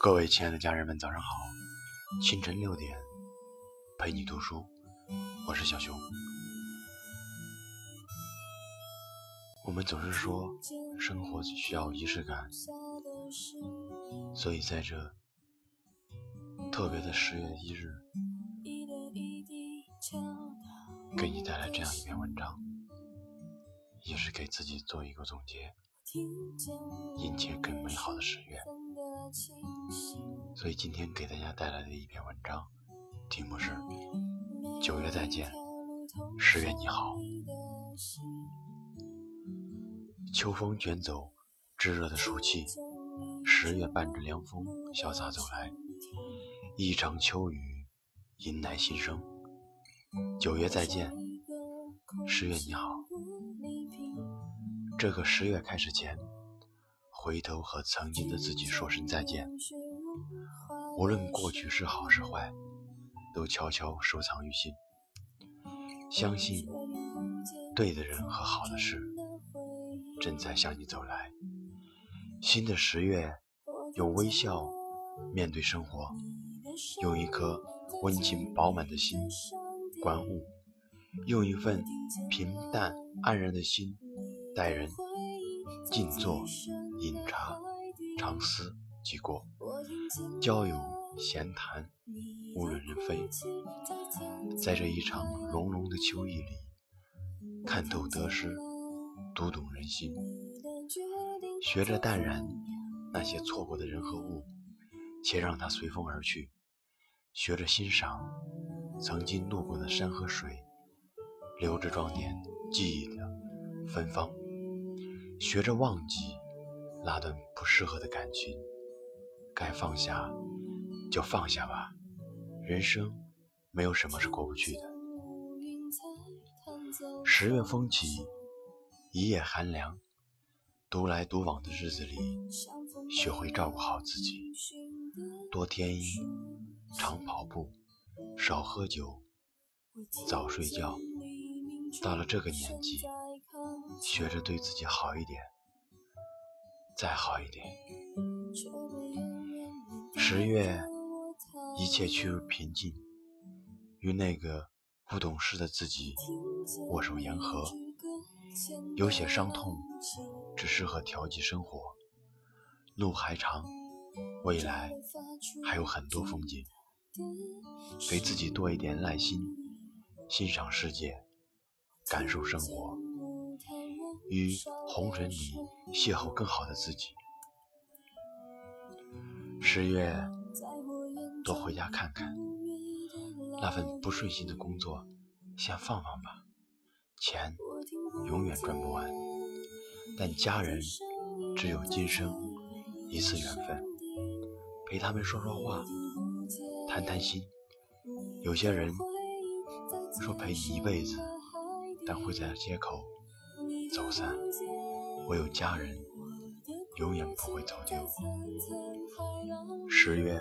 各位亲爱的家人们，早上好！清晨六点，陪你读书，我是小熊。我们总是说生活需要仪式感，所以在这特别的十月一日，给你带来这样一篇文章，也是给自己做一个总结，迎接更美好的十月。所以今天给大家带来的一篇文章，题目是《九月再见，十月你好》。秋风卷走炙热的暑气，十月伴着凉风潇洒走来，一场秋雨迎来新生。九月再见，十月你好。这个十月开始前。回头和曾经的自己说声再见，无论过去是好是坏，都悄悄收藏于心。相信对的人和好的事正在向你走来。新的十月，用微笑面对生活，用一颗温情饱满的心观物，用一份平淡安然的心待人，静坐。饮茶、长思即过，交友闲谈，无论人非。在这一场浓浓的秋意里，看透得失，读懂人心，学着淡然那些错过的人和物，且让它随风而去；学着欣赏曾经路过的山和水，留着装点记忆的芬芳；学着忘记。那段不适合的感情，该放下就放下吧。人生没有什么是过不去的。十月风起，一夜寒凉，独来独往的日子里，学会照顾好自己，多添衣，常跑步，少喝酒，早睡觉。到了这个年纪，学着对自己好一点。再好一点。十月，一切趋于平静，与那个不懂事的自己握手言和。有些伤痛，只适合调剂生活。路还长，未来还有很多风景。给自己多一点耐心，欣赏世界，感受生活。于红尘里邂逅更好的自己。十月，多回家看看。那份不顺心的工作，先放放吧。钱永远赚不完，但家人只有今生一次缘分。陪他们说说话，谈谈心。有些人说陪你一辈子，但会在街口。走散，唯有家人永远不会走丢。十月，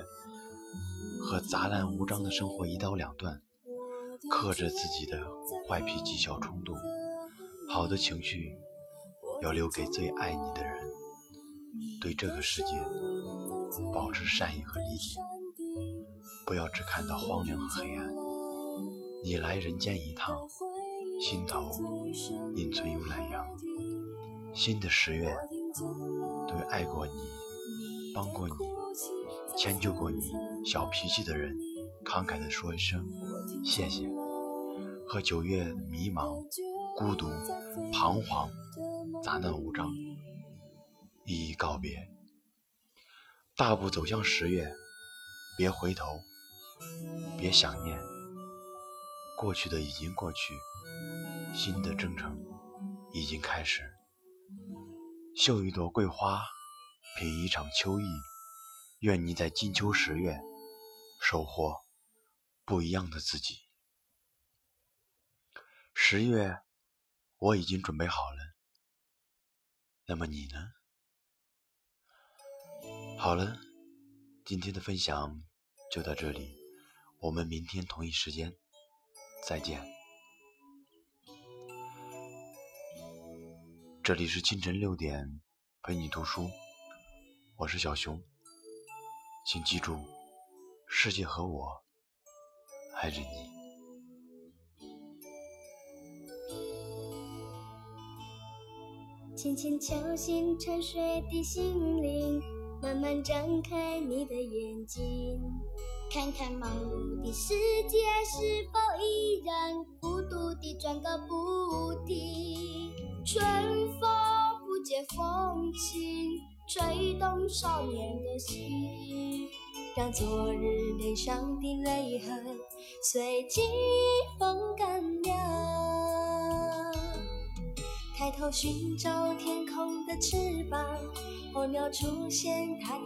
和杂乱无章的生活一刀两断，克制自己的坏脾气、小冲动，好的情绪要留给最爱你的人。对这个世界保持善意和理解，不要只看到荒凉和黑暗。你来人间一趟。心头隐存有懒阳。新的十月，对爱过你、帮过你、迁就过你小脾气的人，慷慨地说一声谢谢。和九月迷茫、孤独、彷徨、杂乱无章一一告别，大步走向十月。别回头，别想念，过去的已经过去。新的征程已经开始，绣一朵桂花，品一场秋意。愿你在金秋十月收获不一样的自己。十月，我已经准备好了，那么你呢？好了，今天的分享就到这里，我们明天同一时间再见。这里是清晨六点陪你读书，我是小熊。请记住，世界和我爱着你。轻轻敲醒沉睡的心灵，慢慢张开你的眼睛，看看忙碌的世界是否依然孤独地转个不停。春风不解风情，吹动少年的心，让昨日脸上的泪痕随季风干掉。抬头寻找天空的翅膀，候鸟出现它的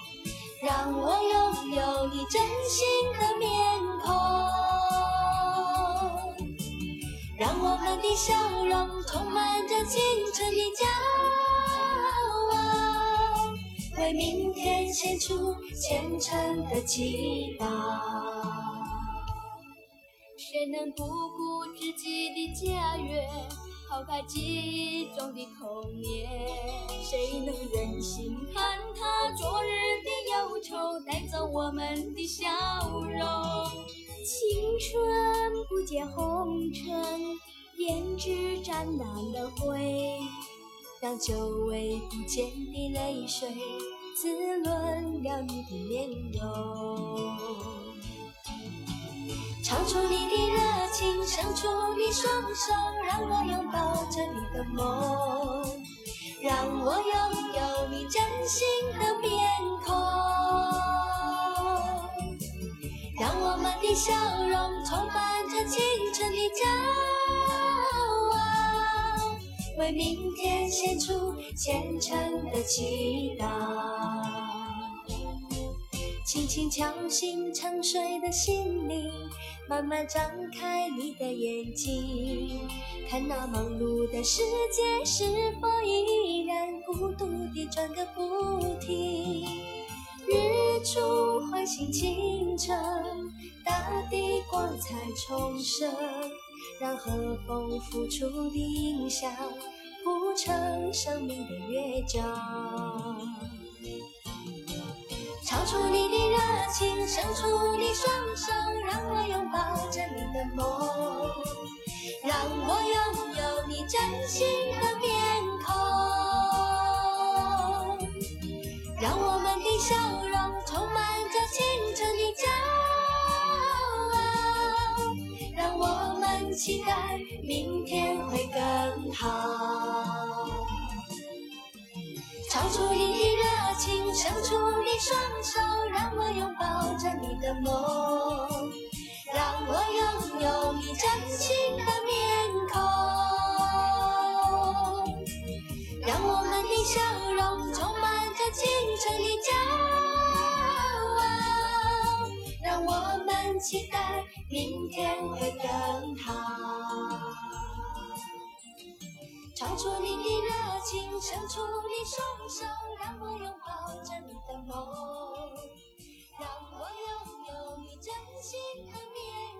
让我拥有你真心的面孔，让我们的笑容充满着青春的骄傲，为明天献出虔诚的祈祷。谁能不顾自己的家园？抛开记忆中的童年，谁能忍心看他昨日的忧愁带走我们的笑容？青春不解红尘，胭脂沾染了灰，让久违不见的泪水滋润了你的面容。唱出你的热情，伸出你双手，让我拥抱着你的梦，让我拥有你真心的面孔，我们的笑容充满着青春的骄傲，为明天献出虔诚的祈祷。轻轻敲醒沉睡的心灵，慢慢张开你的眼睛，看那忙碌的世界是否依然孤独地转个不停。日出唤醒清晨，大地光彩重生，让和风拂出的音响谱成生命的乐章。唱出你的热情，伸出你双手，让我拥抱着你的梦，让我拥有你真心的面孔，让我们的笑期待明天会更好。唱出你的热情，伸出你双手，让我拥抱着你的梦，让我拥有你真心的面孔，让我们的笑容充满着青春的骄傲，期待明天会更好。唱出你的热情伸出你双手让我拥抱着你的梦让我拥有你真心的面